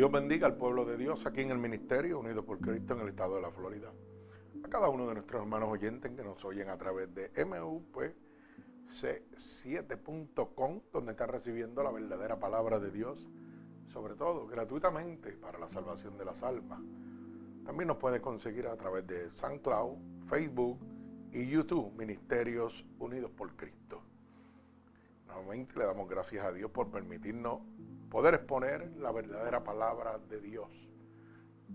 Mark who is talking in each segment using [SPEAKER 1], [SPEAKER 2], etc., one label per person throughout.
[SPEAKER 1] Dios bendiga al pueblo de Dios aquí en el ministerio unido por Cristo en el estado de la Florida. A cada uno de nuestros hermanos oyentes que nos oyen a través de MUPC7.com, donde están recibiendo la verdadera palabra de Dios, sobre todo gratuitamente para la salvación de las almas. También nos puede conseguir a través de SoundCloud, Facebook y YouTube, Ministerios Unidos por Cristo. Nuevamente le damos gracias a Dios por permitirnos poder exponer la verdadera palabra de Dios.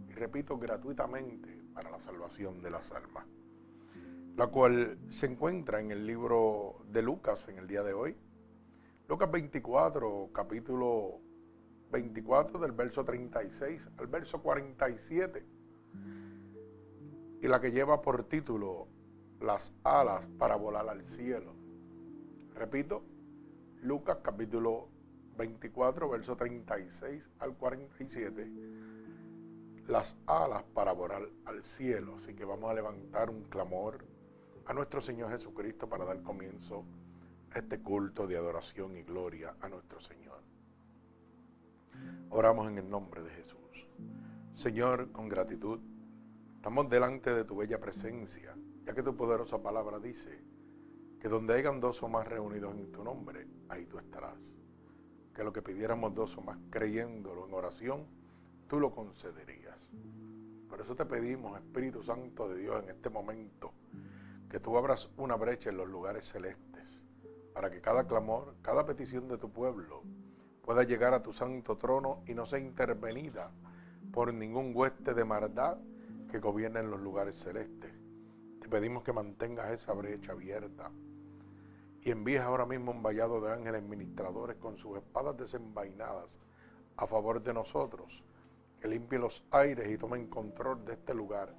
[SPEAKER 1] Y repito, gratuitamente para la salvación de las almas. La cual se encuentra en el libro de Lucas en el día de hoy. Lucas 24, capítulo 24 del verso 36 al verso 47. Y la que lleva por título Las alas para volar al cielo. Repito, Lucas capítulo 24, verso 36 al 47, las alas para volar al cielo. Así que vamos a levantar un clamor a nuestro Señor Jesucristo para dar comienzo a este culto de adoración y gloria a nuestro Señor. Oramos en el nombre de Jesús. Señor, con gratitud, estamos delante de tu bella presencia, ya que tu poderosa palabra dice que donde hayan dos o más reunidos en tu nombre, ahí tú estarás que lo que pidiéramos dos o más creyéndolo en oración, tú lo concederías. Por eso te pedimos, Espíritu Santo de Dios, en este momento, que tú abras una brecha en los lugares celestes, para que cada clamor, cada petición de tu pueblo pueda llegar a tu santo trono y no sea intervenida por ningún hueste de maldad que gobierne en los lugares celestes. Te pedimos que mantengas esa brecha abierta y envíes ahora mismo un vallado de ángeles ministradores con sus espadas desenvainadas a favor de nosotros, que limpien los aires y tomen control de este lugar,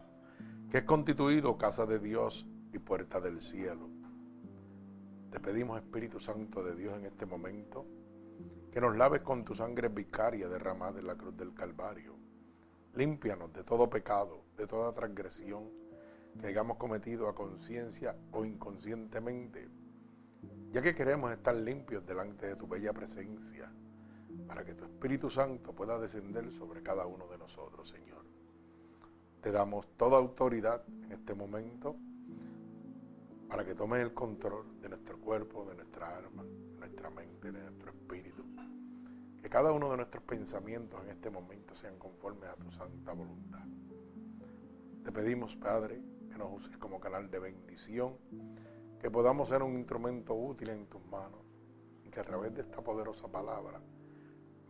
[SPEAKER 1] que es constituido casa de Dios y puerta del cielo. Te pedimos, Espíritu Santo de Dios, en este momento, que nos laves con tu sangre vicaria derramada en la cruz del Calvario. Límpianos de todo pecado, de toda transgresión que hayamos cometido a conciencia o inconscientemente ya que queremos estar limpios delante de tu bella presencia, para que tu Espíritu Santo pueda descender sobre cada uno de nosotros, Señor. Te damos toda autoridad en este momento para que tomes el control de nuestro cuerpo, de nuestra alma, de nuestra mente, de nuestro espíritu. Que cada uno de nuestros pensamientos en este momento sean conformes a tu santa voluntad. Te pedimos, Padre, que nos uses como canal de bendición que podamos ser un instrumento útil en tus manos y que a través de esta poderosa palabra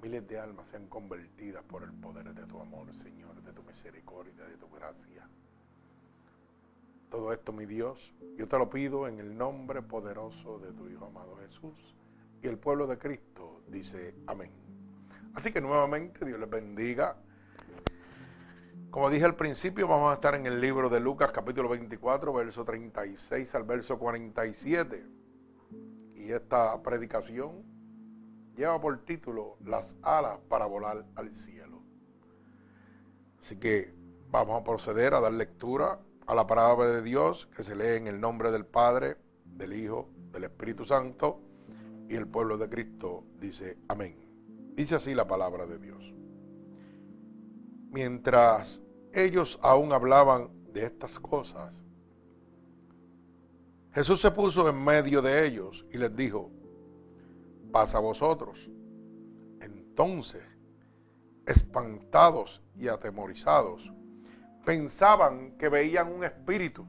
[SPEAKER 1] miles de almas sean convertidas por el poder de tu amor, Señor, de tu misericordia, de tu gracia. Todo esto, mi Dios, yo te lo pido en el nombre poderoso de tu Hijo amado Jesús. Y el pueblo de Cristo dice amén. Así que nuevamente Dios les bendiga como dije al principio, vamos a estar en el libro de Lucas capítulo 24, verso 36 al verso 47. Y esta predicación lleva por título Las alas para volar al cielo. Así que vamos a proceder a dar lectura a la palabra de Dios que se lee en el nombre del Padre, del Hijo, del Espíritu Santo y el pueblo de Cristo dice amén. Dice así la palabra de Dios. Mientras ellos aún hablaban de estas cosas, Jesús se puso en medio de ellos y les dijo, pasa a vosotros. Entonces, espantados y atemorizados, pensaban que veían un espíritu.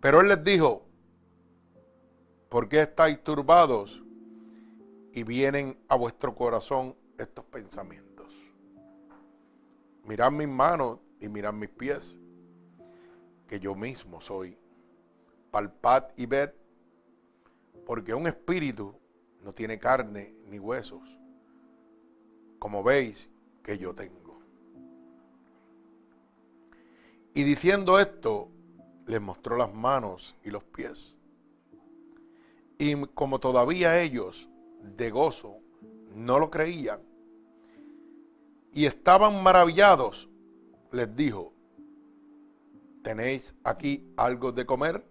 [SPEAKER 1] Pero él les dijo, ¿por qué estáis turbados y vienen a vuestro corazón estos pensamientos? mirad mis manos y mirad mis pies, que yo mismo soy. Palpad y ved, porque un espíritu no tiene carne ni huesos, como veis que yo tengo. Y diciendo esto, les mostró las manos y los pies. Y como todavía ellos de gozo no lo creían y estaban maravillados, les dijo, ¿tenéis aquí algo de comer?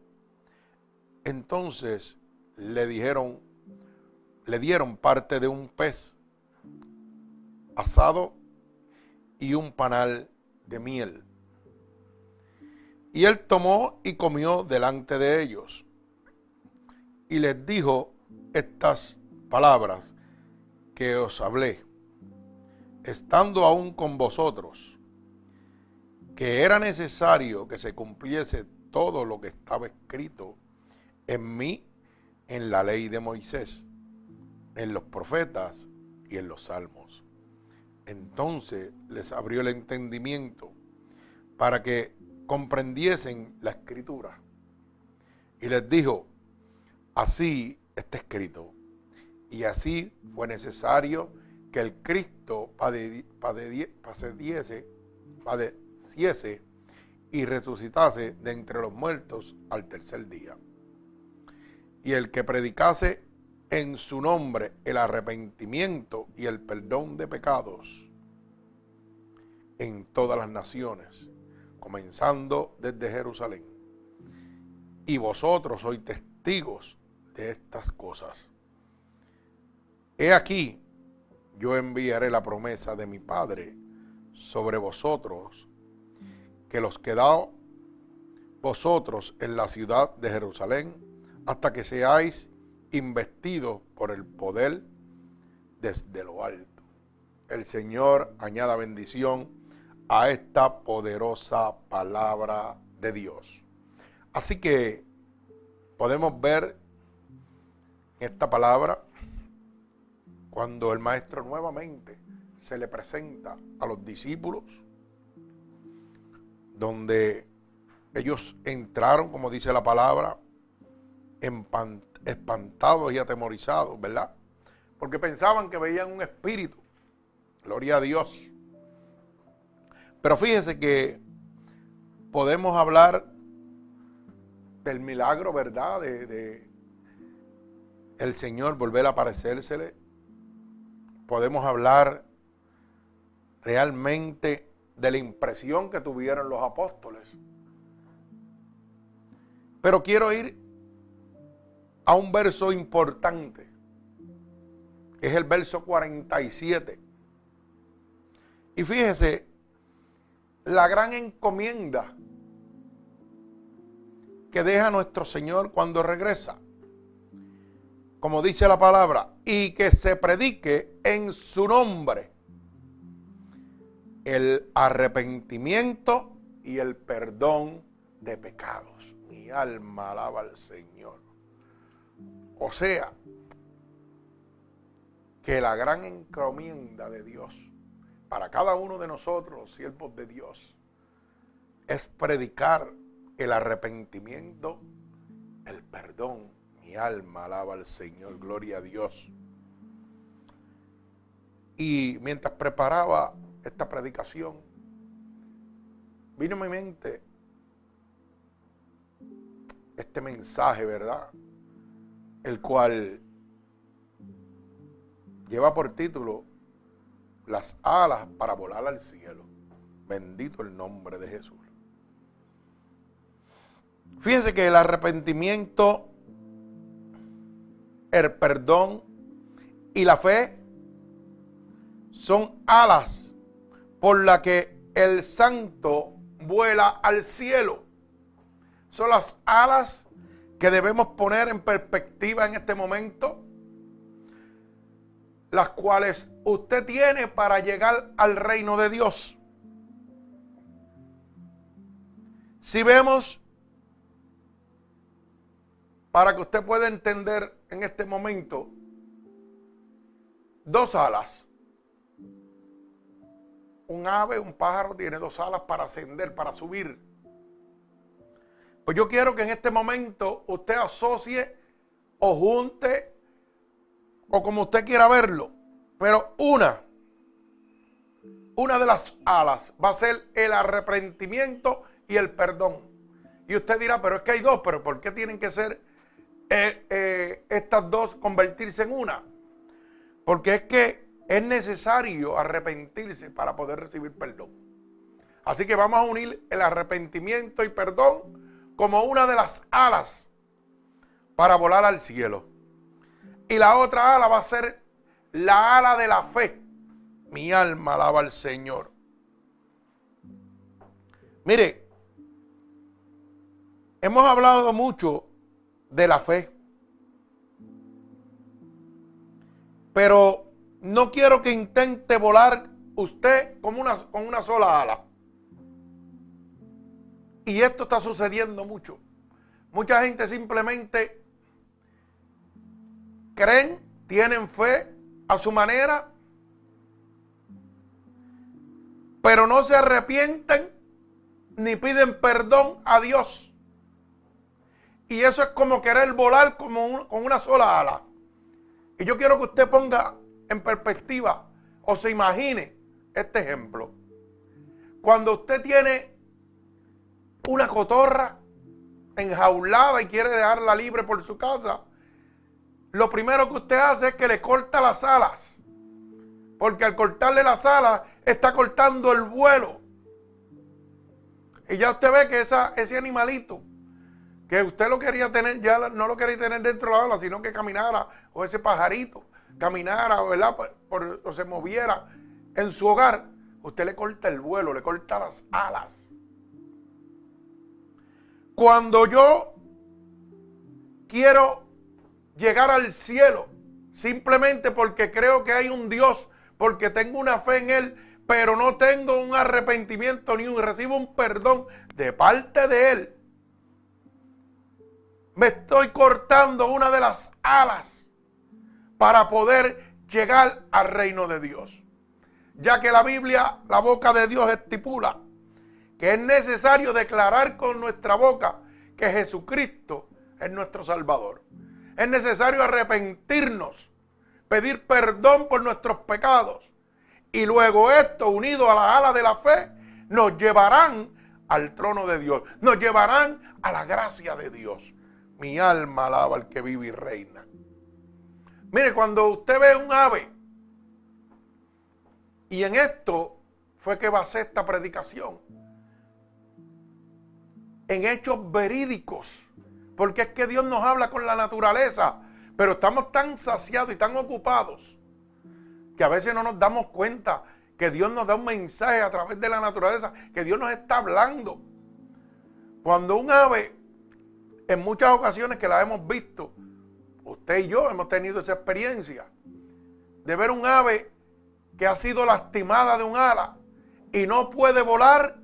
[SPEAKER 1] Entonces le dijeron, le dieron parte de un pez asado y un panal de miel. Y él tomó y comió delante de ellos. Y les dijo estas palabras que os hablé, estando aún con vosotros, que era necesario que se cumpliese todo lo que estaba escrito en mí, en la ley de Moisés, en los profetas y en los salmos. Entonces les abrió el entendimiento para que comprendiesen la escritura. Y les dijo, así está escrito. Y así fue necesario que el Cristo padeciese, padeciese y resucitase de entre los muertos al tercer día. Y el que predicase en su nombre el arrepentimiento y el perdón de pecados en todas las naciones comenzando desde Jerusalén. Y vosotros sois testigos de estas cosas. He aquí, yo enviaré la promesa de mi Padre sobre vosotros, que los quedaos vosotros en la ciudad de Jerusalén, hasta que seáis investidos por el poder desde lo alto. El Señor añada bendición a esta poderosa palabra de Dios. Así que podemos ver esta palabra cuando el maestro nuevamente se le presenta a los discípulos, donde ellos entraron, como dice la palabra, espantados y atemorizados, ¿verdad? Porque pensaban que veían un espíritu. Gloria a Dios. Pero fíjese que podemos hablar del milagro, ¿verdad? De, el Señor volver a aparecérsele. Podemos hablar realmente de la impresión que tuvieron los apóstoles. Pero quiero ir a un verso importante, es el verso 47. Y fíjese la gran encomienda que deja nuestro Señor cuando regresa. Como dice la palabra, y que se predique en su nombre el arrepentimiento y el perdón de pecados. Mi alma alaba al Señor. O sea, que la gran encomienda de Dios para cada uno de nosotros, siervos de Dios, es predicar el arrepentimiento, el perdón. Mi alma alaba al Señor, gloria a Dios. Y mientras preparaba esta predicación, vino a mi mente este mensaje, ¿verdad? El cual lleva por título las alas para volar al cielo. Bendito el nombre de Jesús. Fíjense que el arrepentimiento, el perdón y la fe son alas por las que el santo vuela al cielo. Son las alas que debemos poner en perspectiva en este momento las cuales usted tiene para llegar al reino de Dios. Si vemos, para que usted pueda entender en este momento, dos alas. un ave, un pájaro, tiene dos alas para ascender, para subir. Pues yo quiero que en este momento usted asocie o junte o como usted quiera verlo, pero una, una de las alas va a ser el arrepentimiento y el perdón. Y usted dirá, pero es que hay dos, pero ¿por qué tienen que ser eh, eh, estas dos convertirse en una? Porque es que es necesario arrepentirse para poder recibir perdón. Así que vamos a unir el arrepentimiento y perdón como una de las alas para volar al cielo. Y la otra ala va a ser la ala de la fe. Mi alma alaba al Señor. Mire, hemos hablado mucho de la fe. Pero no quiero que intente volar usted como una, con una sola ala. Y esto está sucediendo mucho. Mucha gente simplemente creen, tienen fe a su manera, pero no se arrepienten ni piden perdón a Dios. Y eso es como querer volar como con una sola ala. Y yo quiero que usted ponga en perspectiva o se imagine este ejemplo. Cuando usted tiene una cotorra enjaulada y quiere dejarla libre por su casa, lo primero que usted hace es que le corta las alas. Porque al cortarle las alas está cortando el vuelo. Y ya usted ve que ese animalito, que usted lo quería tener, ya no lo quería tener dentro de la ala, sino que caminara, o ese pajarito, caminara, ¿verdad? o se moviera en su hogar, usted le corta el vuelo, le corta las alas. Cuando yo quiero llegar al cielo, simplemente porque creo que hay un Dios, porque tengo una fe en Él, pero no tengo un arrepentimiento ni un recibo un perdón de parte de Él, me estoy cortando una de las alas para poder llegar al reino de Dios. Ya que la Biblia, la boca de Dios estipula que es necesario declarar con nuestra boca que Jesucristo es nuestro Salvador. Es necesario arrepentirnos, pedir perdón por nuestros pecados. Y luego esto, unido a la ala de la fe, nos llevarán al trono de Dios. Nos llevarán a la gracia de Dios. Mi alma alaba al que vive y reina. Mire, cuando usted ve un ave, y en esto fue que ser esta predicación en hechos verídicos. Porque es que Dios nos habla con la naturaleza. Pero estamos tan saciados y tan ocupados que a veces no nos damos cuenta que Dios nos da un mensaje a través de la naturaleza, que Dios nos está hablando. Cuando un ave, en muchas ocasiones que la hemos visto, usted y yo hemos tenido esa experiencia de ver un ave que ha sido lastimada de un ala y no puede volar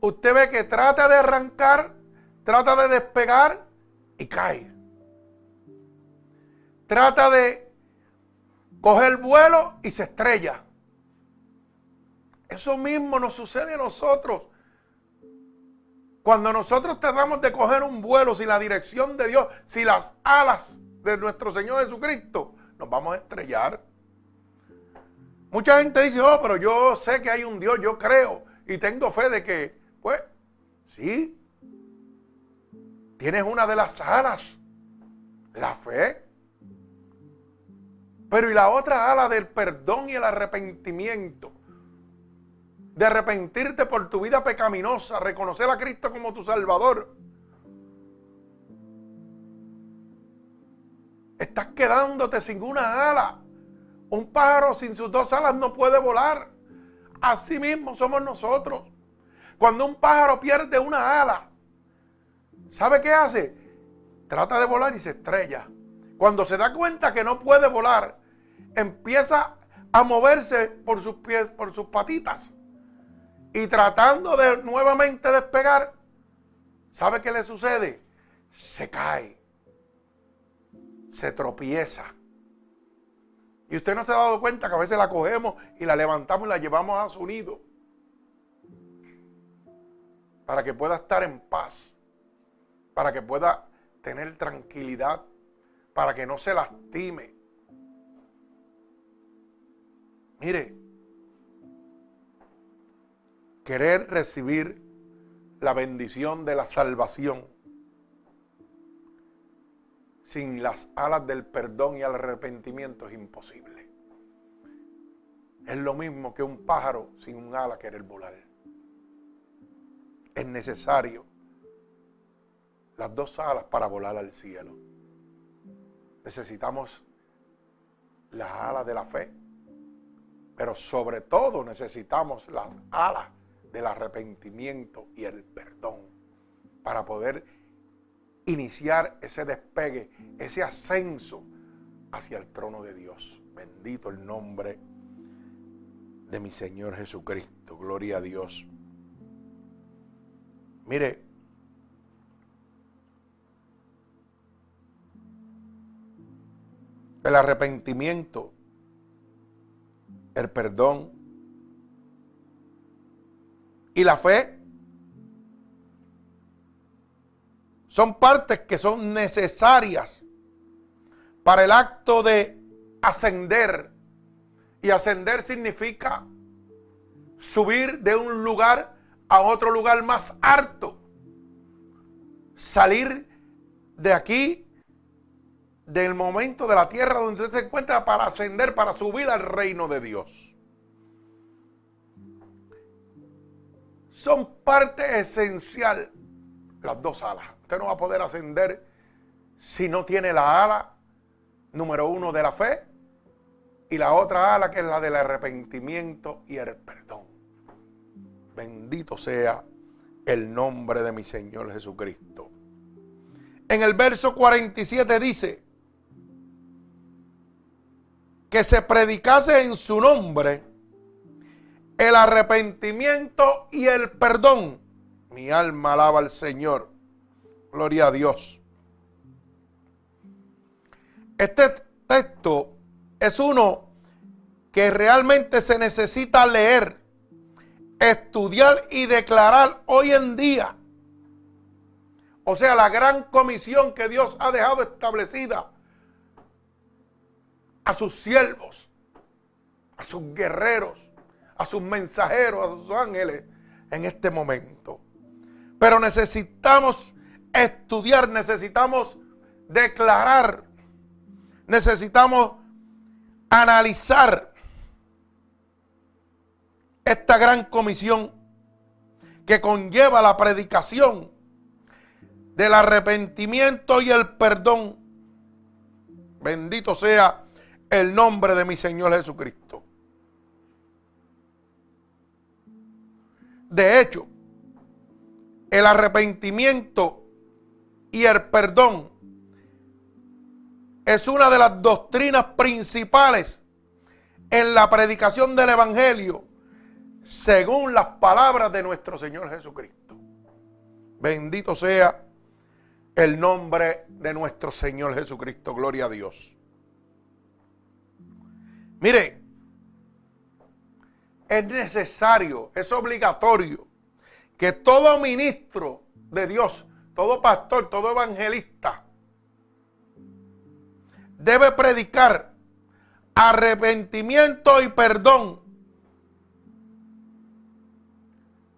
[SPEAKER 1] usted ve que trata de arrancar, trata de despegar y cae. Trata de coger vuelo y se estrella. Eso mismo nos sucede a nosotros. Cuando nosotros tratamos de coger un vuelo sin la dirección de Dios, sin las alas de nuestro Señor Jesucristo, nos vamos a estrellar. Mucha gente dice, oh, pero yo sé que hay un Dios, yo creo y tengo fe de que pues, sí. Tienes una de las alas, la fe. Pero y la otra ala del perdón y el arrepentimiento. De arrepentirte por tu vida pecaminosa, reconocer a Cristo como tu Salvador. Estás quedándote sin una ala. Un pájaro sin sus dos alas no puede volar. Así mismo somos nosotros. Cuando un pájaro pierde una ala, ¿sabe qué hace? Trata de volar y se estrella. Cuando se da cuenta que no puede volar, empieza a moverse por sus pies, por sus patitas. Y tratando de nuevamente despegar, ¿sabe qué le sucede? Se cae. Se tropieza. Y usted no se ha dado cuenta que a veces la cogemos y la levantamos y la llevamos a su nido. Para que pueda estar en paz. Para que pueda tener tranquilidad. Para que no se lastime. Mire, querer recibir la bendición de la salvación sin las alas del perdón y el arrepentimiento es imposible. Es lo mismo que un pájaro sin un ala querer volar. Es necesario las dos alas para volar al cielo. Necesitamos las alas de la fe, pero sobre todo necesitamos las alas del arrepentimiento y el perdón para poder iniciar ese despegue, ese ascenso hacia el trono de Dios. Bendito el nombre de mi Señor Jesucristo. Gloria a Dios. Mire, el arrepentimiento, el perdón y la fe Son partes que son necesarias para el acto de ascender. Y ascender significa subir de un lugar a otro lugar más alto. Salir de aquí, del momento de la tierra donde usted se encuentra, para ascender, para subir al reino de Dios. Son parte esencial las dos alas. Usted no va a poder ascender si no tiene la ala número uno de la fe y la otra ala que es la del arrepentimiento y el perdón. Bendito sea el nombre de mi Señor Jesucristo. En el verso 47 dice que se predicase en su nombre el arrepentimiento y el perdón. Mi alma alaba al Señor. Gloria a Dios. Este texto es uno que realmente se necesita leer, estudiar y declarar hoy en día. O sea, la gran comisión que Dios ha dejado establecida a sus siervos, a sus guerreros, a sus mensajeros, a sus ángeles en este momento. Pero necesitamos estudiar, necesitamos declarar, necesitamos analizar esta gran comisión que conlleva la predicación del arrepentimiento y el perdón. Bendito sea el nombre de mi Señor Jesucristo. De hecho, el arrepentimiento y el perdón es una de las doctrinas principales en la predicación del Evangelio, según las palabras de nuestro Señor Jesucristo. Bendito sea el nombre de nuestro Señor Jesucristo. Gloria a Dios. Mire, es necesario, es obligatorio que todo ministro de Dios todo pastor, todo evangelista debe predicar arrepentimiento y perdón.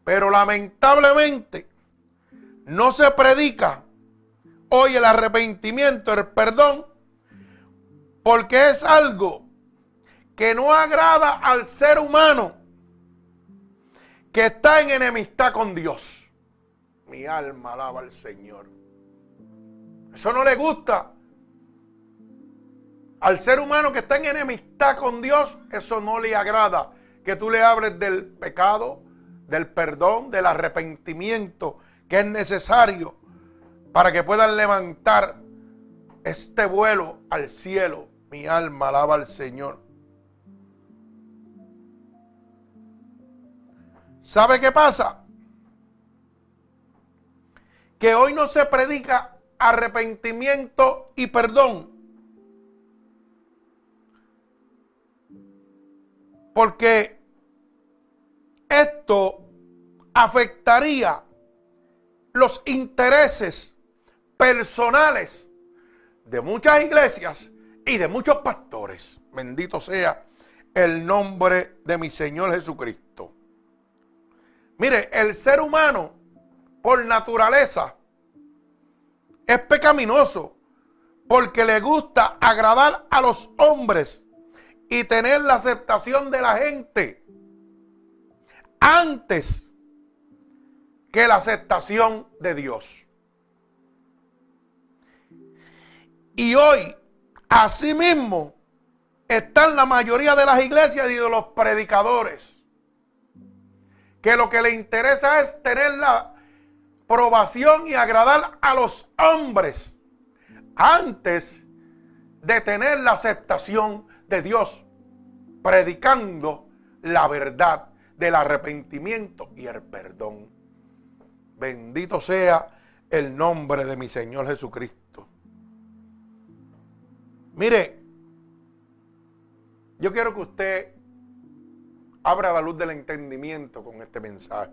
[SPEAKER 1] Pero lamentablemente no se predica hoy el arrepentimiento, el perdón, porque es algo que no agrada al ser humano que está en enemistad con Dios. Mi alma alaba al Señor. Eso no le gusta. Al ser humano que está en enemistad con Dios, eso no le agrada. Que tú le hables del pecado, del perdón, del arrepentimiento que es necesario para que puedan levantar este vuelo al cielo. Mi alma alaba al Señor. ¿Sabe qué pasa? que hoy no se predica arrepentimiento y perdón. Porque esto afectaría los intereses personales de muchas iglesias y de muchos pastores. Bendito sea el nombre de mi Señor Jesucristo. Mire, el ser humano por naturaleza es pecaminoso porque le gusta agradar a los hombres y tener la aceptación de la gente antes que la aceptación de Dios. Y hoy, asimismo, están la mayoría de las iglesias y de los predicadores, que lo que le interesa es tener la aprobación y agradar a los hombres antes de tener la aceptación de Dios, predicando la verdad del arrepentimiento y el perdón. Bendito sea el nombre de mi Señor Jesucristo. Mire, yo quiero que usted abra la luz del entendimiento con este mensaje.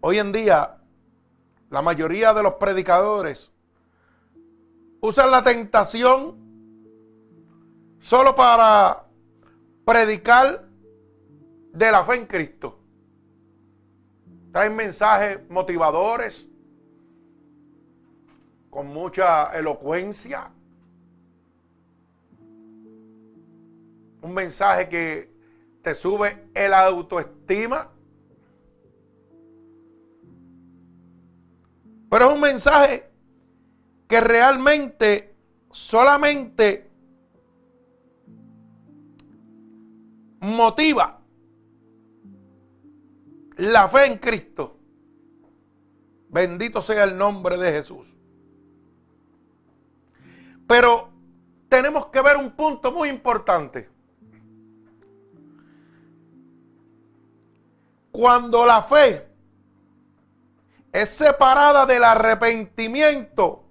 [SPEAKER 1] Hoy en día, la mayoría de los predicadores usan la tentación solo para predicar de la fe en Cristo. Traen mensajes motivadores con mucha elocuencia. Un mensaje que te sube el autoestima. Pero es un mensaje que realmente solamente motiva la fe en Cristo. Bendito sea el nombre de Jesús. Pero tenemos que ver un punto muy importante. Cuando la fe es separada del arrepentimiento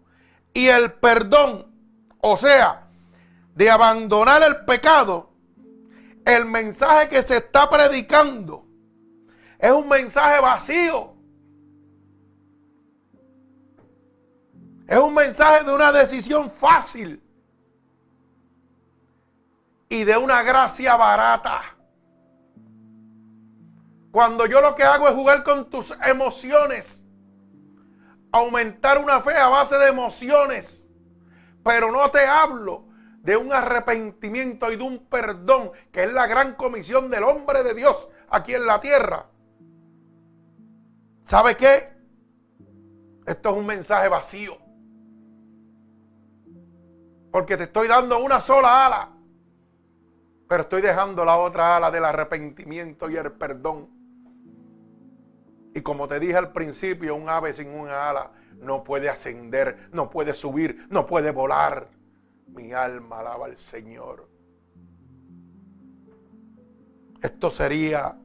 [SPEAKER 1] y el perdón, o sea, de abandonar el pecado, el mensaje que se está predicando es un mensaje vacío. Es un mensaje de una decisión fácil y de una gracia barata. Cuando yo lo que hago es jugar con tus emociones, aumentar una fe a base de emociones, pero no te hablo de un arrepentimiento y de un perdón, que es la gran comisión del hombre de Dios aquí en la tierra. ¿Sabe qué? Esto es un mensaje vacío. Porque te estoy dando una sola ala. Pero estoy dejando la otra ala del arrepentimiento y el perdón. Y como te dije al principio, un ave sin una ala no puede ascender, no puede subir, no puede volar. Mi alma alaba al Señor. Esto sería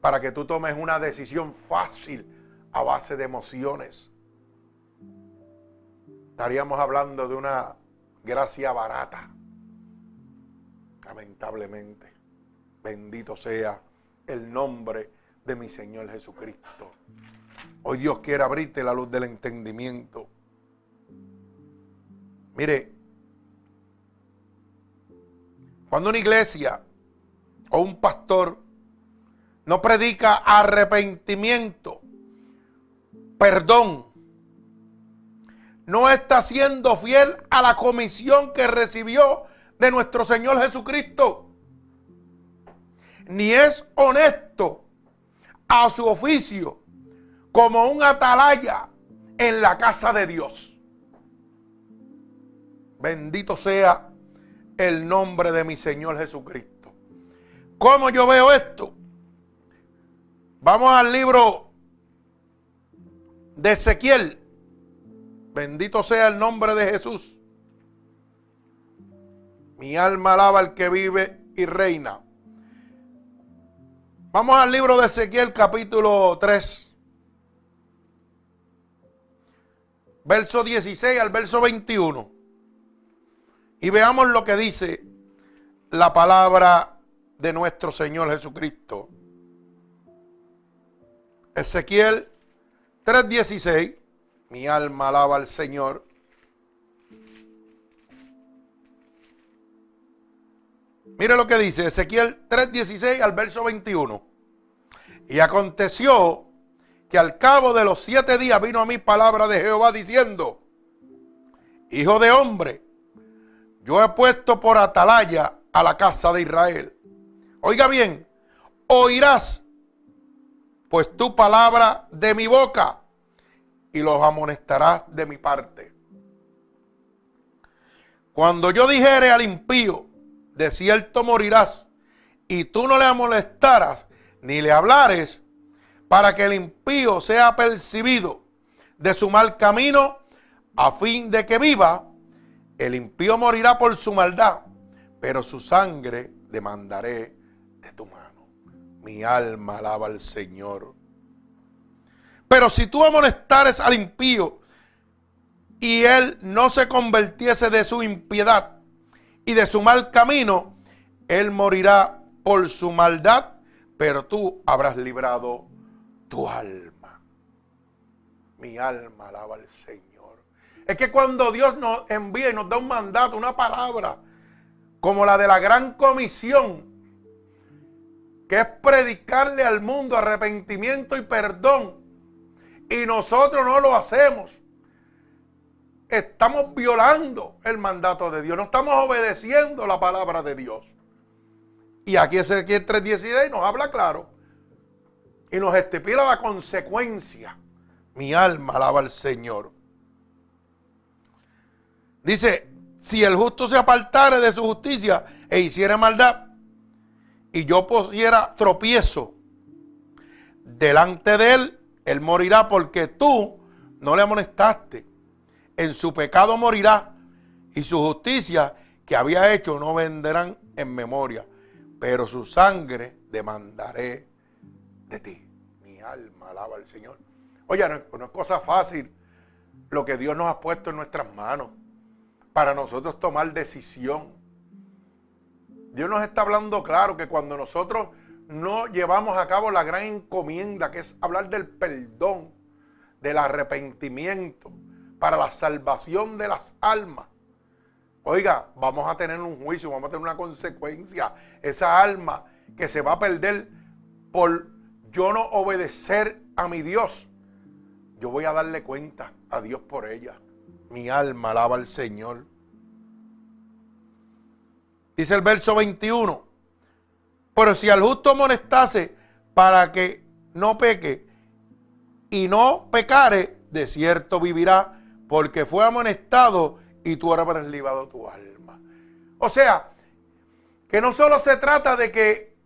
[SPEAKER 1] para que tú tomes una decisión fácil a base de emociones. Estaríamos hablando de una gracia barata. Lamentablemente. Bendito sea el nombre de mi Señor Jesucristo. Hoy Dios quiere abrirte la luz del entendimiento. Mire, cuando una iglesia o un pastor no predica arrepentimiento, perdón, no está siendo fiel a la comisión que recibió de nuestro Señor Jesucristo, ni es honesto a su oficio como un atalaya en la casa de Dios. Bendito sea el nombre de mi Señor Jesucristo. ¿Cómo yo veo esto? Vamos al libro de Ezequiel. Bendito sea el nombre de Jesús. Mi alma alaba al que vive y reina. Vamos al libro de Ezequiel capítulo 3. Verso 16 al verso 21. Y veamos lo que dice la palabra de nuestro Señor Jesucristo. Ezequiel 3:16, mi alma alaba al Señor. Mire lo que dice Ezequiel 3:16 al verso 21. Y aconteció que al cabo de los siete días vino a mí palabra de Jehová diciendo, Hijo de hombre, yo he puesto por atalaya a la casa de Israel. Oiga bien, oirás pues tu palabra de mi boca y los amonestarás de mi parte. Cuando yo dijere al impío, de cierto morirás, y tú no le amonestaras ni le hablares, para que el impío sea percibido de su mal camino, a fin de que viva, el impío morirá por su maldad, pero su sangre demandaré de tu mano. Mi alma alaba al Señor. Pero si tú amonestares al impío y él no se convirtiese de su impiedad y de su mal camino, él morirá por su maldad, pero tú habrás librado tu alma. Mi alma alaba al Señor. Es que cuando Dios nos envía y nos da un mandato, una palabra, como la de la gran comisión, que es predicarle al mundo arrepentimiento y perdón, y nosotros no lo hacemos, estamos violando el mandato de Dios, no estamos obedeciendo la palabra de Dios. Y aquí Ezequiel 3.16 nos habla claro y nos estipula la consecuencia. Mi alma alaba al Señor. Dice, si el justo se apartare de su justicia e hiciera maldad, y yo pusiera tropiezo delante de él, él morirá porque tú no le amonestaste. En su pecado morirá y su justicia que había hecho no venderán en memoria, pero su sangre demandaré de ti. Mi alma alaba al Señor. Oye, no, es cosa fácil lo que Dios nos ha puesto en nuestras manos para nosotros tomar decisión. Dios nos está hablando claro que cuando nosotros no llevamos a cabo la gran encomienda que es hablar del perdón, del arrepentimiento, para la salvación de las almas. Oiga, vamos a tener un juicio, vamos a tener una consecuencia. Esa alma que se va a perder por yo no obedecer a mi Dios, yo voy a darle cuenta a Dios por ella. Mi alma alaba al Señor. Dice el verso 21. Pero si al justo amonestase para que no peque y no pecare, de cierto vivirá, porque fue amonestado y tú habrás librado tu alma. O sea, que no solo se trata de que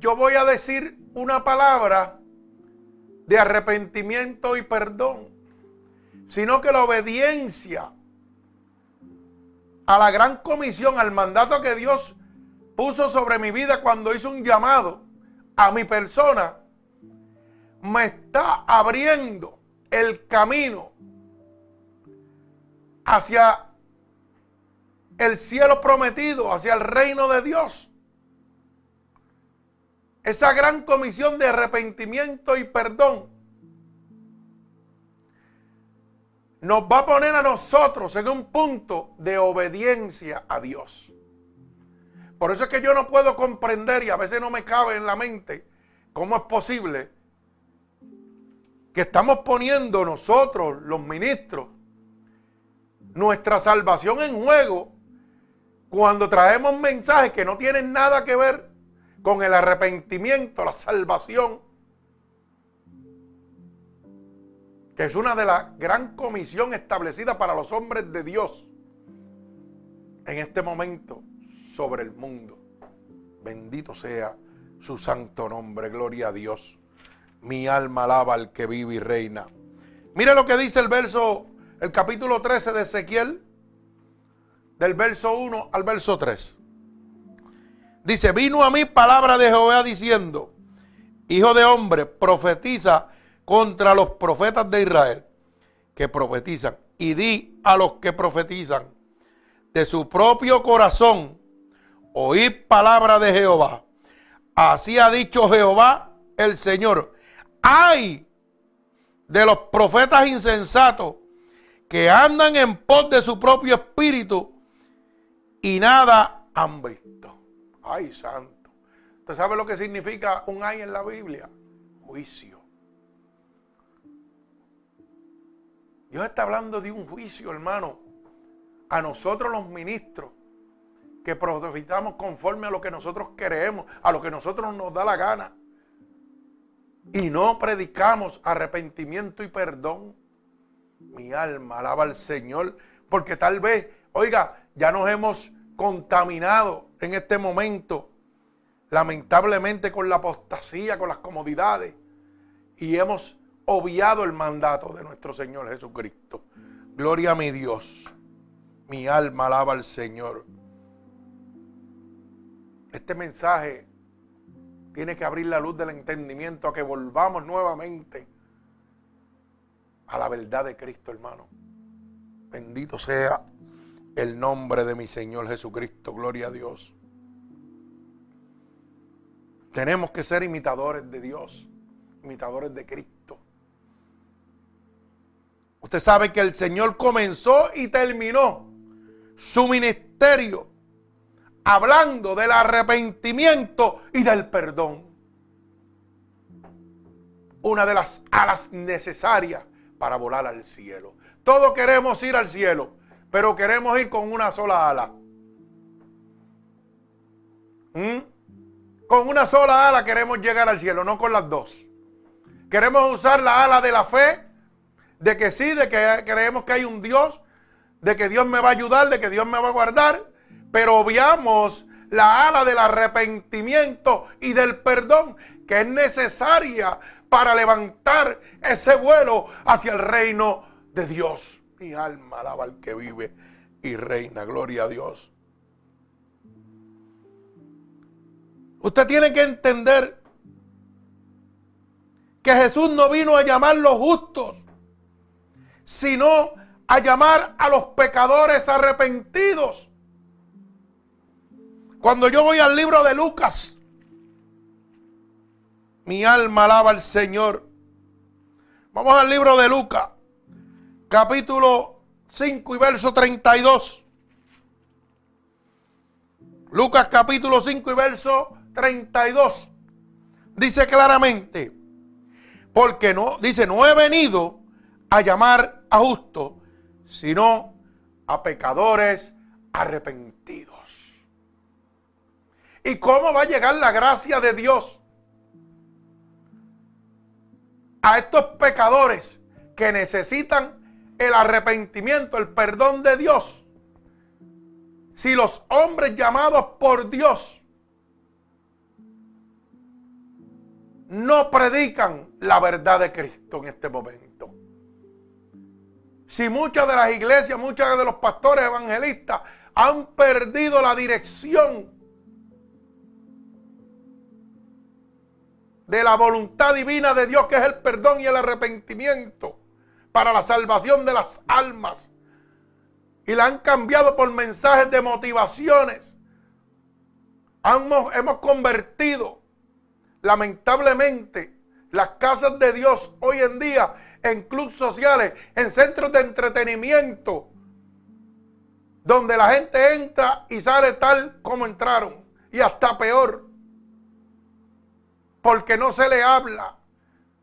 [SPEAKER 1] yo voy a decir una palabra de arrepentimiento y perdón, sino que la obediencia a la gran comisión, al mandato que Dios puso sobre mi vida cuando hizo un llamado a mi persona, me está abriendo el camino hacia el cielo prometido, hacia el reino de Dios. Esa gran comisión de arrepentimiento y perdón nos va a poner a nosotros en un punto de obediencia a Dios. Por eso es que yo no puedo comprender y a veces no me cabe en la mente cómo es posible que estamos poniendo nosotros, los ministros, nuestra salvación en juego cuando traemos mensajes que no tienen nada que ver con el arrepentimiento, la salvación, que es una de las gran comisión establecida para los hombres de Dios en este momento sobre el mundo. Bendito sea su santo nombre, gloria a Dios. Mi alma alaba al que vive y reina. Mire lo que dice el verso, el capítulo 13 de Ezequiel, del verso 1 al verso 3. Dice, vino a mí palabra de Jehová diciendo, hijo de hombre, profetiza contra los profetas de Israel que profetizan. Y di a los que profetizan, de su propio corazón oíd palabra de Jehová. Así ha dicho Jehová el Señor. Ay de los profetas insensatos que andan en pos de su propio espíritu y nada han visto. Ay, santo. ¿Usted sabe lo que significa un ay en la Biblia? Juicio. Dios está hablando de un juicio, hermano, a nosotros los ministros que profetamos conforme a lo que nosotros queremos, a lo que nosotros nos da la gana. Y no predicamos arrepentimiento y perdón. Mi alma alaba al Señor, porque tal vez, oiga, ya nos hemos contaminado en este momento, lamentablemente con la apostasía, con las comodidades, y hemos obviado el mandato de nuestro Señor Jesucristo. Gloria a mi Dios. Mi alma alaba al Señor. Este mensaje tiene que abrir la luz del entendimiento a que volvamos nuevamente a la verdad de Cristo, hermano. Bendito sea el nombre de mi Señor Jesucristo. Gloria a Dios. Tenemos que ser imitadores de Dios, imitadores de Cristo. Usted sabe que el Señor comenzó y terminó su ministerio hablando del arrepentimiento y del perdón. Una de las alas necesarias para volar al cielo. Todos queremos ir al cielo, pero queremos ir con una sola ala. ¿Mm? Con una sola ala queremos llegar al cielo, no con las dos. Queremos usar la ala de la fe, de que sí, de que creemos que hay un Dios, de que Dios me va a ayudar, de que Dios me va a guardar, pero obviamos la ala del arrepentimiento y del perdón que es necesaria para levantar ese vuelo hacia el reino de Dios. Mi alma alaba al que vive y reina. Gloria a Dios. Usted tiene que entender que Jesús no vino a llamar los justos, sino a llamar a los pecadores arrepentidos. Cuando yo voy al libro de Lucas, mi alma alaba al Señor. Vamos al libro de Lucas, capítulo 5 y verso 32. Lucas capítulo 5 y verso 32. Dice claramente, porque no, dice, no he venido a llamar a justos, sino a pecadores arrepentidos. ¿Y cómo va a llegar la gracia de Dios a estos pecadores que necesitan el arrepentimiento, el perdón de Dios? Si los hombres llamados por Dios no predican la verdad de Cristo en este momento. Si muchas de las iglesias, muchos de los pastores evangelistas han perdido la dirección de la voluntad divina de Dios, que es el perdón y el arrepentimiento para la salvación de las almas. Y la han cambiado por mensajes de motivaciones. Hemos, hemos convertido, lamentablemente, las casas de Dios hoy en día en clubes sociales, en centros de entretenimiento, donde la gente entra y sale tal como entraron, y hasta peor porque no se le habla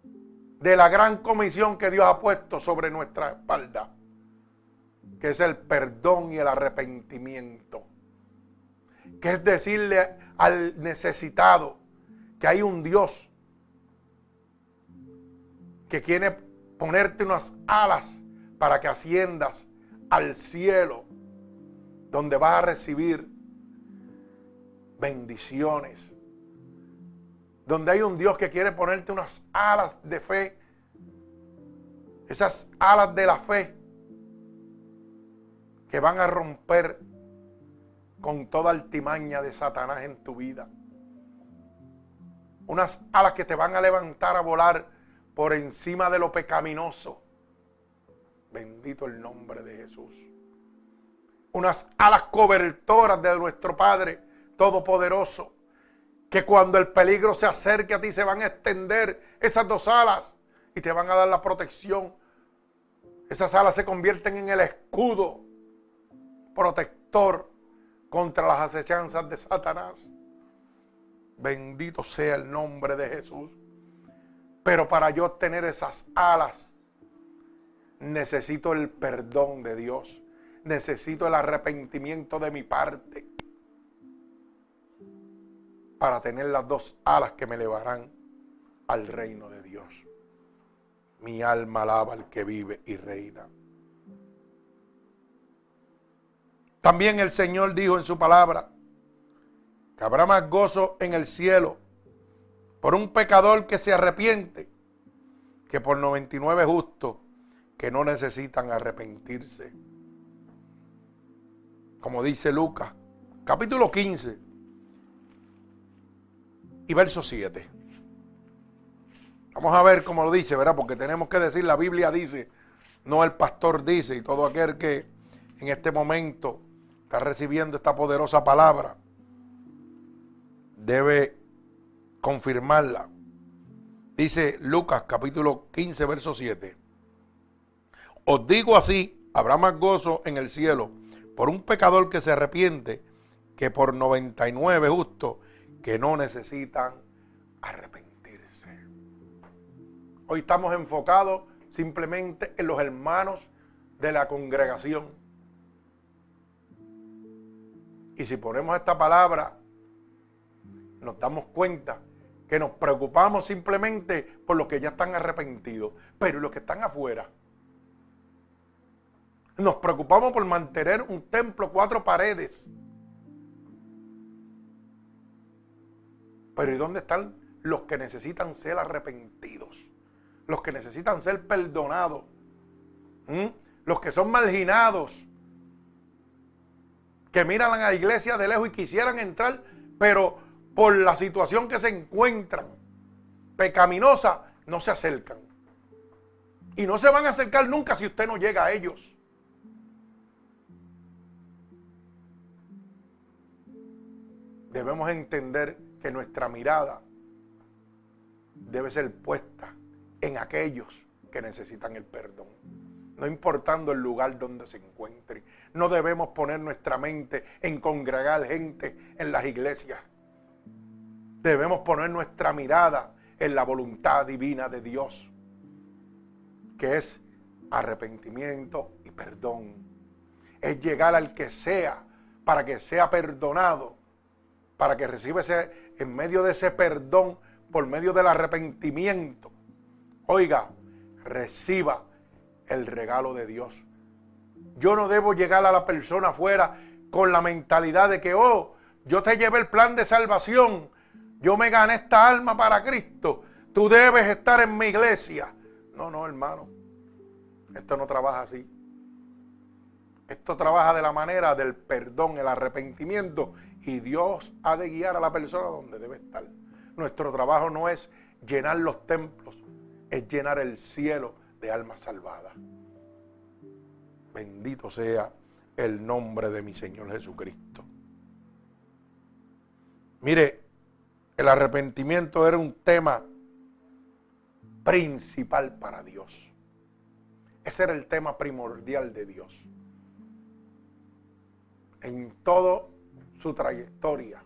[SPEAKER 1] de la gran comisión que Dios ha puesto sobre nuestra espalda, que es el perdón y el arrepentimiento, que es decirle al necesitado que hay un Dios que quiere ponerte unas alas para que asciendas al cielo, donde vas a recibir bendiciones donde hay un Dios que quiere ponerte unas alas de fe, esas alas de la fe que van a romper con toda altimaña de Satanás en tu vida. Unas alas que te van a levantar a volar por encima de lo pecaminoso. Bendito el nombre de Jesús. Unas alas cobertoras de nuestro Padre todopoderoso, que cuando el peligro se acerque a ti se van a extender esas dos alas y te van a dar la protección. Esas alas se convierten en el escudo protector contra las acechanzas de Satanás. Bendito sea el nombre de Jesús. Pero para yo tener esas alas, necesito el perdón de Dios. Necesito el arrepentimiento de mi parte. Para tener las dos alas que me elevarán al reino de Dios. Mi alma alaba al que vive y reina. También el Señor dijo en su palabra que habrá más gozo en el cielo por un pecador que se arrepiente que por 99 justos que no necesitan arrepentirse. Como dice Lucas, capítulo 15 y verso 7. Vamos a ver cómo lo dice, ¿verdad? Porque tenemos que decir, la Biblia dice, no el pastor dice, y todo aquel que en este momento está recibiendo esta poderosa palabra, debe confirmarla. Dice Lucas capítulo 15, verso 7. Os digo así, habrá más gozo en el cielo por un pecador que se arrepiente que por 99 justos que no necesitan arrepentirse. Hoy estamos enfocados simplemente en los hermanos de la congregación y si ponemos esta palabra, nos damos cuenta que nos preocupamos simplemente por los que ya están arrepentidos, pero los que están afuera. Nos preocupamos por mantener un templo, cuatro paredes. Pero ¿y dónde están los que necesitan ser arrepentidos? Los que necesitan ser perdonados. ¿Mm? Los que son marginados que miran a la iglesia de lejos y quisieran entrar, pero por la situación que se encuentran pecaminosa, no se acercan. Y no se van a acercar nunca si usted no llega a ellos. Debemos entender que nuestra mirada debe ser puesta en aquellos que necesitan el perdón no importando el lugar donde se encuentre. No debemos poner nuestra mente en congregar gente en las iglesias. Debemos poner nuestra mirada en la voluntad divina de Dios, que es arrepentimiento y perdón. Es llegar al que sea para que sea perdonado, para que reciba ese, en medio de ese perdón, por medio del arrepentimiento. Oiga, reciba el regalo de Dios. Yo no debo llegar a la persona afuera con la mentalidad de que, oh, yo te llevé el plan de salvación, yo me gané esta alma para Cristo, tú debes estar en mi iglesia. No, no, hermano, esto no trabaja así. Esto trabaja de la manera del perdón, el arrepentimiento y Dios ha de guiar a la persona donde debe estar. Nuestro trabajo no es llenar los templos, es llenar el cielo de almas salvadas. Bendito sea el nombre de mi Señor Jesucristo. Mire, el arrepentimiento era un tema principal para Dios. Ese era el tema primordial de Dios. En toda su trayectoria,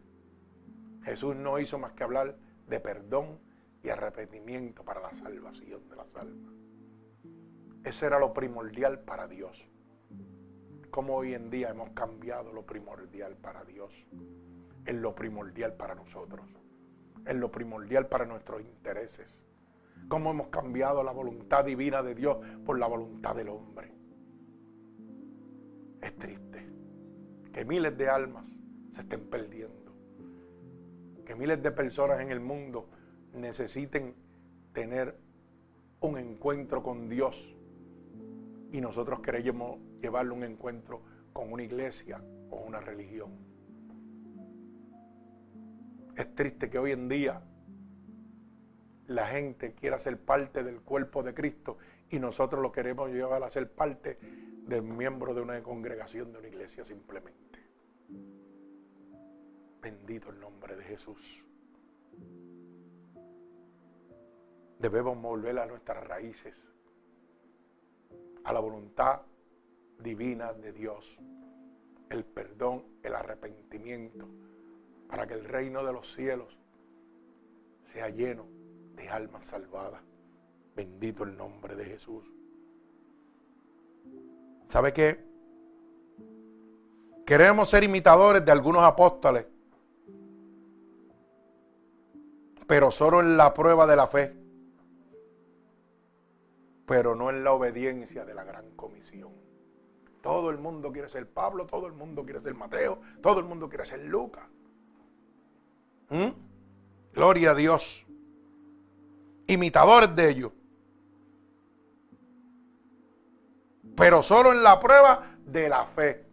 [SPEAKER 1] Jesús no hizo más que hablar de perdón y arrepentimiento para la salvación de las almas. Eso era lo primordial para Dios. Como hoy en día hemos cambiado lo primordial para Dios. Es lo primordial para nosotros. Es lo primordial para nuestros intereses. Cómo hemos cambiado la voluntad divina de Dios por la voluntad del hombre. Es triste que miles de almas se estén perdiendo. Que miles de personas en el mundo necesiten tener un encuentro con Dios y nosotros queremos llevarle un encuentro con una iglesia o una religión. Es triste que hoy en día la gente quiera ser parte del cuerpo de Cristo y nosotros lo queremos llevar a ser parte del miembro de una congregación, de una iglesia simplemente. Bendito el nombre de Jesús. Debemos volver a nuestras raíces, a la voluntad divina de Dios, el perdón, el arrepentimiento, para que el reino de los cielos sea lleno de almas salvadas. Bendito el nombre de Jesús. ¿Sabe qué? Queremos ser imitadores de algunos apóstoles, pero solo en la prueba de la fe, pero no en la obediencia de la gran comisión. Todo el mundo quiere ser Pablo, todo el mundo quiere ser Mateo, todo el mundo quiere ser Lucas. ¿Mm? Gloria a Dios. Imitadores de ellos. Pero solo en la prueba de la fe.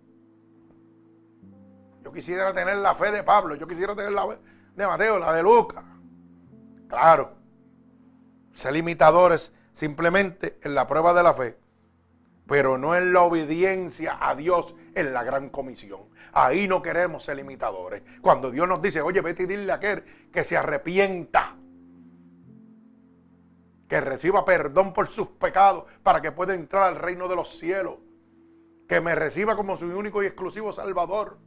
[SPEAKER 1] Yo quisiera tener la fe de Pablo, yo quisiera tener la fe de Mateo, la de Lucas. Claro. Ser imitadores simplemente en la prueba de la fe pero no en la obediencia a Dios en la gran comisión. Ahí no queremos ser limitadores. Cuando Dios nos dice, oye, vete y dile a aquel que se arrepienta, que reciba perdón por sus pecados para que pueda entrar al reino de los cielos, que me reciba como su único y exclusivo Salvador.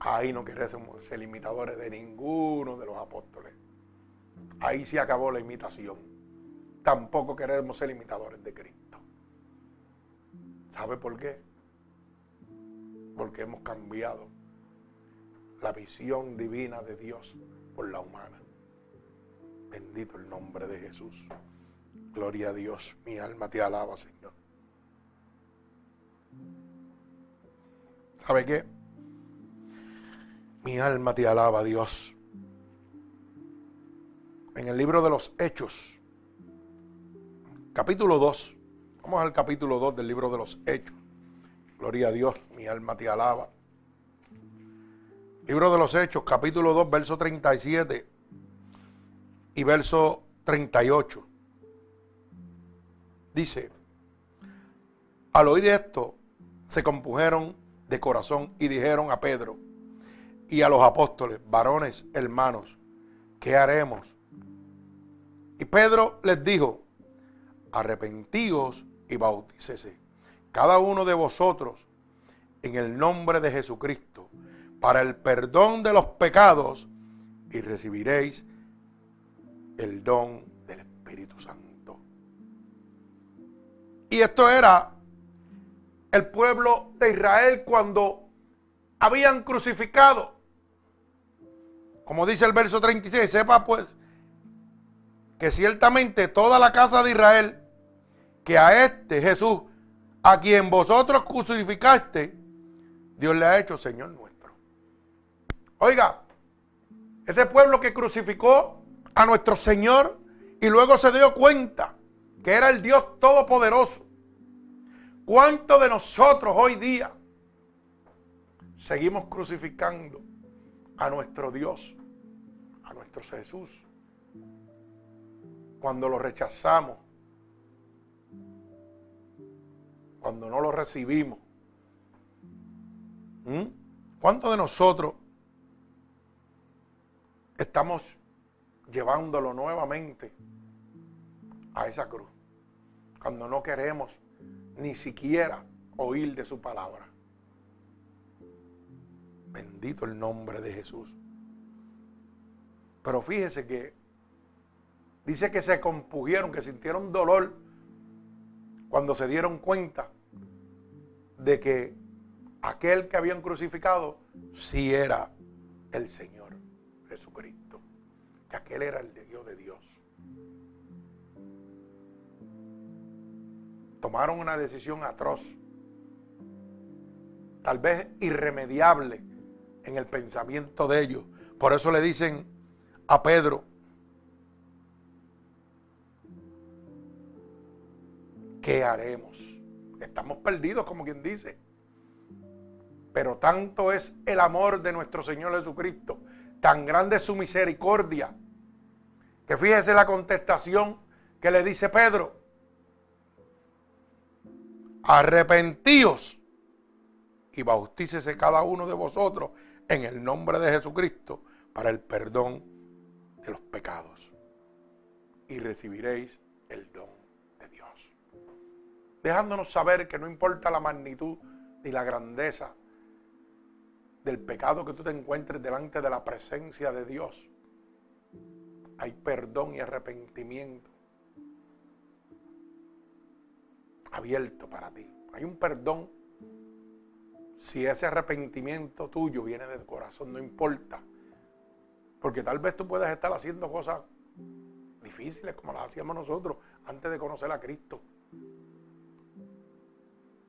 [SPEAKER 1] Ahí no queremos ser limitadores de ninguno de los apóstoles. Ahí se acabó la imitación. Tampoco queremos ser limitadores de Cristo. ¿Sabe por qué? Porque hemos cambiado la visión divina de Dios por la humana. Bendito el nombre de Jesús. Gloria a Dios. Mi alma te alaba, Señor. ¿Sabe qué? Mi alma te alaba, Dios. En el libro de los Hechos, capítulo 2, Vamos al capítulo 2 del libro de los Hechos. Gloria a Dios, mi alma te alaba. Libro de los Hechos, capítulo 2, verso 37 y verso 38. Dice, al oír esto, se compujeron de corazón y dijeron a Pedro y a los apóstoles, varones, hermanos, ¿qué haremos? Y Pedro les dijo, arrepentíos y bautícese cada uno de vosotros en el nombre de Jesucristo para el perdón de los pecados y recibiréis el don del Espíritu Santo. Y esto era el pueblo de Israel cuando habían crucificado. Como dice el verso 36, sepa pues que ciertamente toda la casa de Israel que a este Jesús, a quien vosotros crucificaste, Dios le ha hecho Señor nuestro. Oiga, ese pueblo que crucificó a nuestro Señor y luego se dio cuenta que era el Dios Todopoderoso. ¿Cuántos de nosotros hoy día seguimos crucificando a nuestro Dios, a nuestro Jesús? Cuando lo rechazamos, cuando no lo recibimos. ¿Mm? ¿Cuántos de nosotros estamos llevándolo nuevamente a esa cruz? Cuando no queremos ni siquiera oír de su palabra. Bendito el nombre de Jesús. Pero fíjese que dice que se compugieron, que sintieron dolor cuando se dieron cuenta de que aquel que habían crucificado sí era el Señor Jesucristo, que aquel era el Dios de Dios. Tomaron una decisión atroz, tal vez irremediable en el pensamiento de ellos. Por eso le dicen a Pedro, ¿qué haremos? Estamos perdidos, como quien dice. Pero tanto es el amor de nuestro Señor Jesucristo, tan grande es su misericordia, que fíjese la contestación que le dice Pedro. Arrepentíos y bautícese cada uno de vosotros en el nombre de Jesucristo para el perdón de los pecados. Y recibiréis el don. Dejándonos saber que no importa la magnitud ni la grandeza del pecado que tú te encuentres delante de la presencia de Dios, hay perdón y arrepentimiento abierto para ti. Hay un perdón si ese arrepentimiento tuyo viene del corazón, no importa. Porque tal vez tú puedas estar haciendo cosas difíciles como las hacíamos nosotros antes de conocer a Cristo.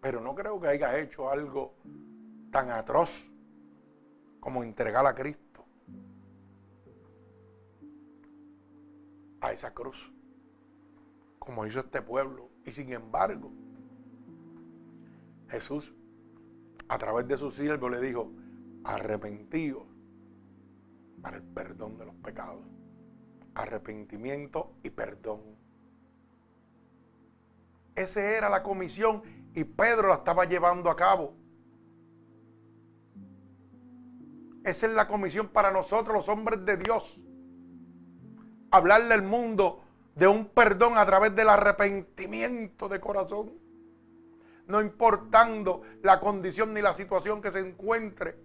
[SPEAKER 1] Pero no creo que hayas hecho algo tan atroz como entregar a Cristo a esa cruz, como hizo este pueblo. Y sin embargo, Jesús, a través de su siervo, le dijo, arrepentido para el perdón de los pecados. Arrepentimiento y perdón. Esa era la comisión y Pedro la estaba llevando a cabo. Esa es la comisión para nosotros, los hombres de Dios. Hablarle al mundo de un perdón a través del arrepentimiento de corazón. No importando la condición ni la situación que se encuentre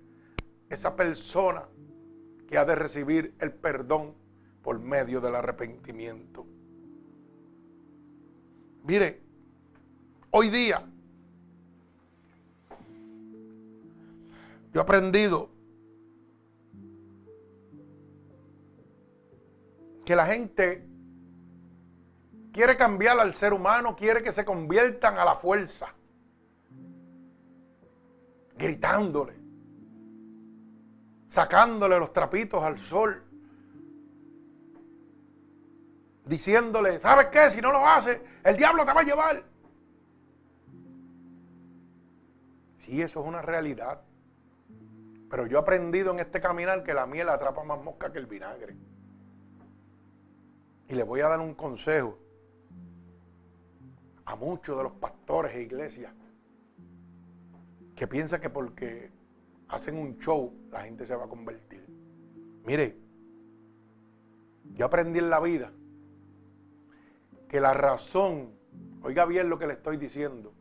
[SPEAKER 1] esa persona que ha de recibir el perdón por medio del arrepentimiento. Mire, hoy día yo he aprendido que la gente quiere cambiar al ser humano, quiere que se conviertan a la fuerza, gritándole, sacándole los trapitos al sol, diciéndole, ¿sabes qué? Si no lo haces, el diablo te va a llevar. Sí, eso es una realidad. Pero yo he aprendido en este caminar que la miel atrapa más mosca que el vinagre. Y le voy a dar un consejo a muchos de los pastores e iglesias que piensan que porque hacen un show la gente se va a convertir. Mire, yo aprendí en la vida que la razón, oiga bien lo que le estoy diciendo,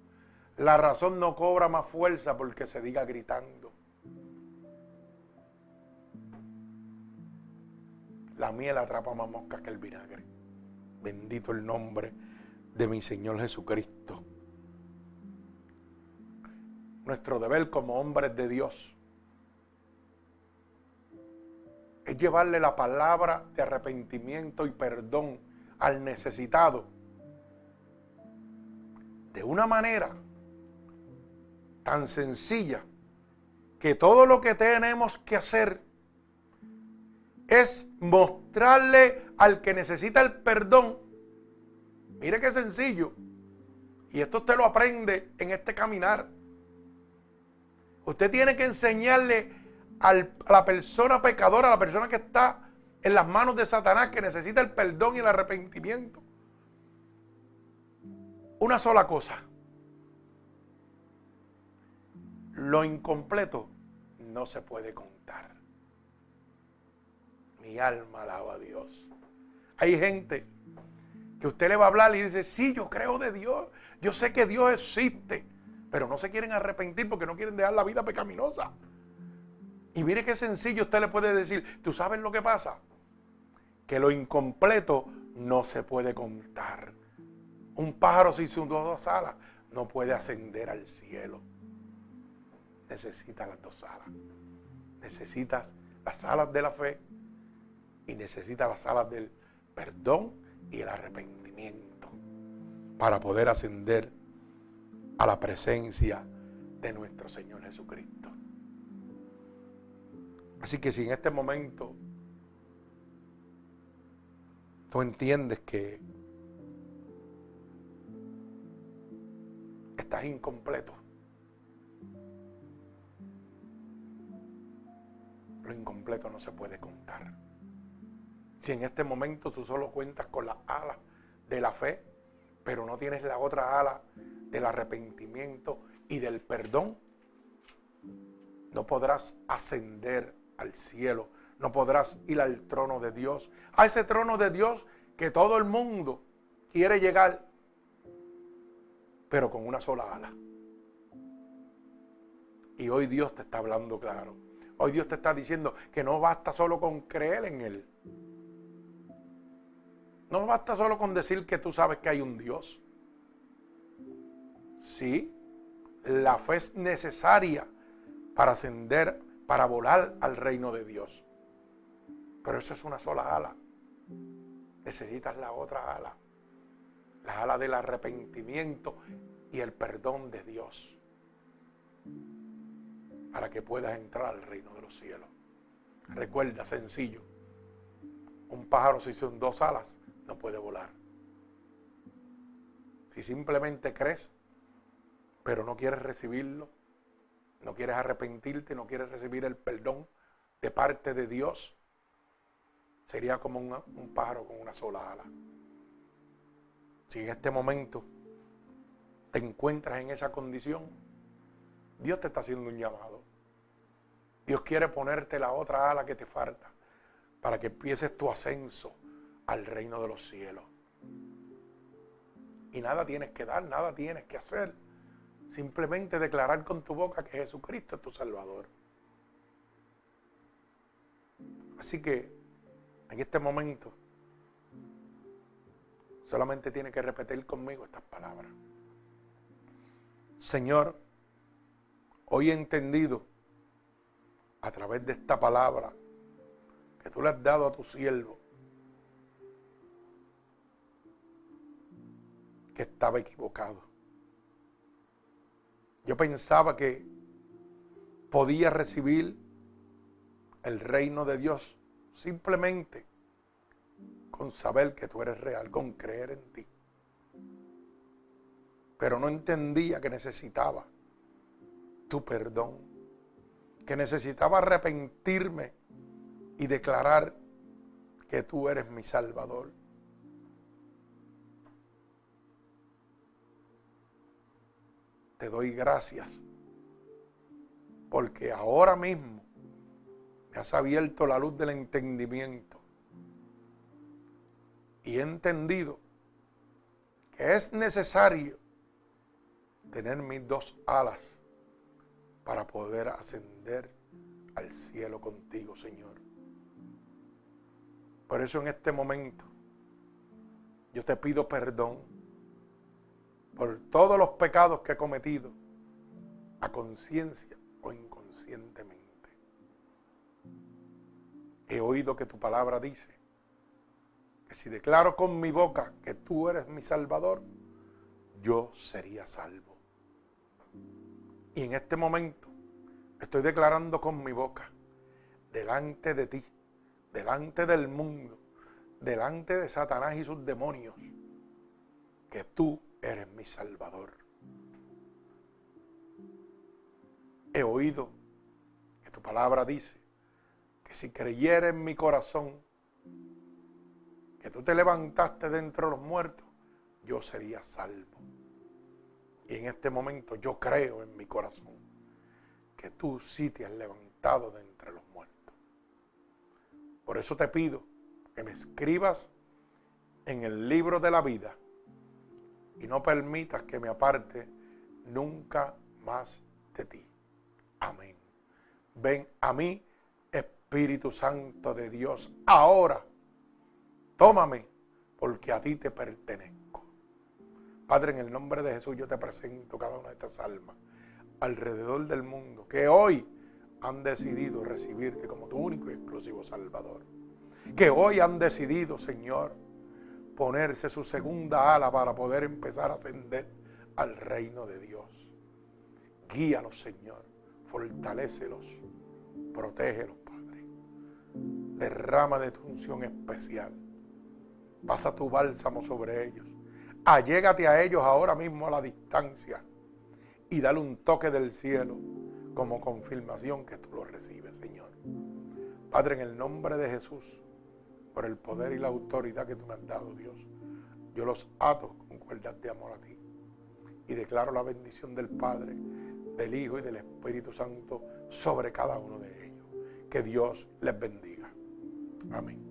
[SPEAKER 1] la razón no cobra más fuerza porque se diga gritando. La miel atrapa más moscas que el vinagre. Bendito el nombre de mi Señor Jesucristo. Nuestro deber como hombres de Dios es llevarle la palabra de arrepentimiento y perdón al necesitado de una manera tan sencilla que todo lo que tenemos que hacer es mostrarle al que necesita el perdón. Mire qué sencillo. Y esto usted lo aprende en este caminar. Usted tiene que enseñarle a la persona pecadora, a la persona que está en las manos de Satanás, que necesita el perdón y el arrepentimiento. Una sola cosa. Lo incompleto no se puede contar. Mi alma alaba a Dios. Hay gente que usted le va a hablar y dice, sí, yo creo de Dios. Yo sé que Dios existe. Pero no se quieren arrepentir porque no quieren dejar la vida pecaminosa. Y mire qué sencillo usted le puede decir, ¿tú sabes lo que pasa? Que lo incompleto no se puede contar. Un pájaro sin sus dos alas no puede ascender al cielo. Necesita las dos alas. Necesitas las alas de la fe y necesita las alas del perdón y el arrepentimiento para poder ascender a la presencia de nuestro Señor Jesucristo. Así que si en este momento tú entiendes que estás incompleto, lo incompleto no se puede contar. Si en este momento tú solo cuentas con la ala de la fe, pero no tienes la otra ala del arrepentimiento y del perdón, no podrás ascender al cielo, no podrás ir al trono de Dios, a ese trono de Dios que todo el mundo quiere llegar, pero con una sola ala. Y hoy Dios te está hablando claro. Hoy Dios te está diciendo que no basta solo con creer en Él. No basta solo con decir que tú sabes que hay un Dios. Sí, la fe es necesaria para ascender, para volar al reino de Dios. Pero eso es una sola ala. Necesitas la otra ala. La ala del arrepentimiento y el perdón de Dios. Para que puedas entrar al reino de los cielos. Recuerda, sencillo. Un pájaro si son dos alas no puede volar. Si simplemente crees, pero no quieres recibirlo, no quieres arrepentirte, no quieres recibir el perdón de parte de Dios, sería como un pájaro con una sola ala. Si en este momento te encuentras en esa condición, Dios te está haciendo un llamado. Dios quiere ponerte la otra ala que te falta para que empieces tu ascenso al reino de los cielos. Y nada tienes que dar, nada tienes que hacer. Simplemente declarar con tu boca que Jesucristo es tu Salvador. Así que en este momento solamente tiene que repetir conmigo estas palabras. Señor, hoy he entendido a través de esta palabra que tú le has dado a tu siervo que estaba equivocado. Yo pensaba que podía recibir el reino de Dios simplemente con saber que tú eres real, con creer en ti. Pero no entendía que necesitaba tu perdón, que necesitaba arrepentirme y declarar que tú eres mi Salvador. Te doy gracias. Porque ahora mismo me has abierto la luz del entendimiento. Y he entendido que es necesario tener mis dos alas para poder ascender al cielo contigo, Señor. Por eso en este momento yo te pido perdón por todos los pecados que he cometido, a conciencia o inconscientemente. He oído que tu palabra dice que si declaro con mi boca que tú eres mi Salvador, yo sería salvo. Y en este momento estoy declarando con mi boca, delante de ti, delante del mundo, delante de Satanás y sus demonios, que tú eres mi Salvador. He oído que tu palabra dice que si creyera en mi corazón que tú te levantaste dentro de los muertos, yo sería salvo. Y en este momento yo creo en mi corazón que tú sí te has levantado de entre los muertos. Por eso te pido que me escribas en el libro de la vida no permitas que me aparte nunca más de ti. Amén. Ven a mí, Espíritu Santo de Dios, ahora. Tómame, porque a ti te pertenezco. Padre, en el nombre de Jesús yo te presento cada una de estas almas alrededor del mundo que hoy han decidido recibirte como tu único y exclusivo Salvador. Que hoy han decidido, Señor, ponerse su segunda ala para poder empezar a ascender al reino de Dios. Guíalos, Señor. Fortalécelos. Protégelos, Padre. Derrama de tu unción especial. Pasa tu bálsamo sobre ellos. Allégate a ellos ahora mismo a la distancia y dale un toque del cielo como confirmación que tú lo recibes, Señor. Padre, en el nombre de Jesús por el poder y la autoridad que tú me has dado, Dios. Yo los ato con cuerdas de amor a ti. Y declaro la bendición del Padre, del Hijo y del Espíritu Santo sobre cada uno de ellos. Que Dios les bendiga. Amén.